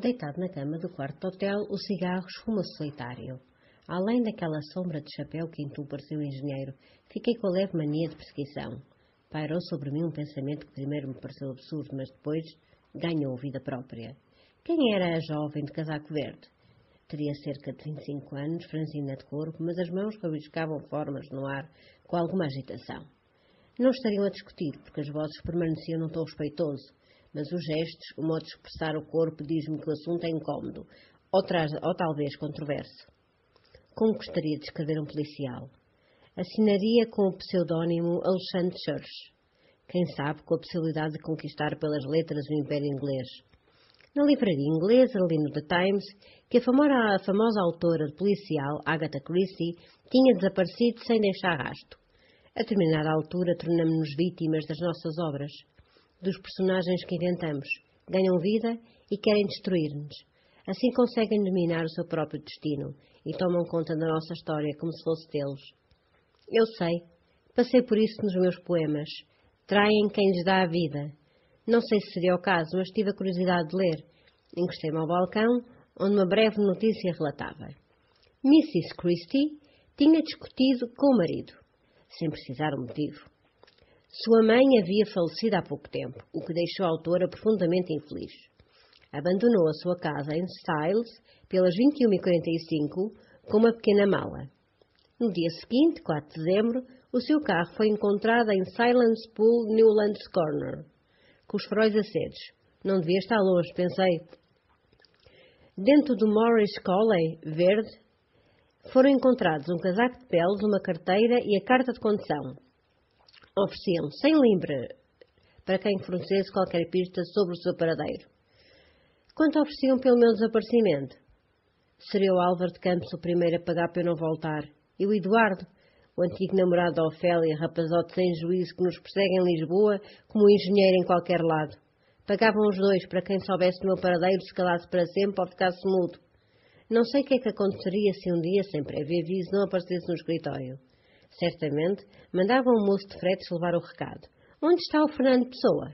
Deitado na cama do quarto do hotel, o cigarro esfuma solitário. Além daquela sombra de chapéu que tu pareceu engenheiro, fiquei com a leve mania de perseguição. Pairou sobre mim um pensamento que primeiro me pareceu absurdo, mas depois ganhou vida própria. Quem era a jovem de casaco verde? Teria cerca de 25 anos, franzina de corpo, mas as mãos rabiscavam formas no ar com alguma agitação. Não estariam a discutir, porque as vozes permaneciam num tom respeitoso, mas os gestos, o modo de expressar o corpo, diz-me que o assunto é incómodo, ou, traz, ou talvez controverso. Como gostaria de escrever um policial? Assinaria com o pseudónimo Alexandre Church. Quem sabe com a possibilidade de conquistar pelas letras o Império Inglês. Na livraria inglesa, li no The Times que a famosa, a famosa autora policial, Agatha Christie, tinha desaparecido sem deixar rasto. A determinada altura, tornamos-nos vítimas das nossas obras dos personagens que inventamos. Ganham vida e querem destruir-nos. Assim conseguem dominar o seu próprio destino e tomam conta da nossa história como se fosse deles. Eu sei, passei por isso nos meus poemas. Traem quem lhes dá a vida. Não sei se seria o caso, mas tive a curiosidade de ler. Encostei-me ao balcão, onde uma breve notícia relatava. Mrs. Christie tinha discutido com o marido, sem precisar um motivo. Sua mãe havia falecido há pouco tempo, o que deixou a autora profundamente infeliz. Abandonou a sua casa em Styles pelas 21h45 com uma pequena mala. No dia seguinte, 4 de dezembro, o seu carro foi encontrado em Silence Pool, Newlands Corner, com os faróis acesos. Não devia estar longe, pensei. Dentro do Morris Colley verde, foram encontrados um casaco de peles, uma carteira e a carta de condução ofereciam sem limbre para quem fornecesse qualquer pista sobre o seu paradeiro. Quanto ofereciam pelo meu desaparecimento? Seria o Álvaro de Campos o primeiro a pagar para eu não voltar. E o Eduardo, o antigo namorado da Ofélia, rapazote sem juízo que nos persegue em Lisboa como um engenheiro em qualquer lado. Pagavam os dois para quem soubesse do meu paradeiro se calasse para sempre ou ficasse mudo. Não sei o que é que aconteceria se um dia, sem prévio aviso, não aparecesse no escritório. Certamente mandava um moço de fretes levar o recado. Onde está o Fernando Pessoa?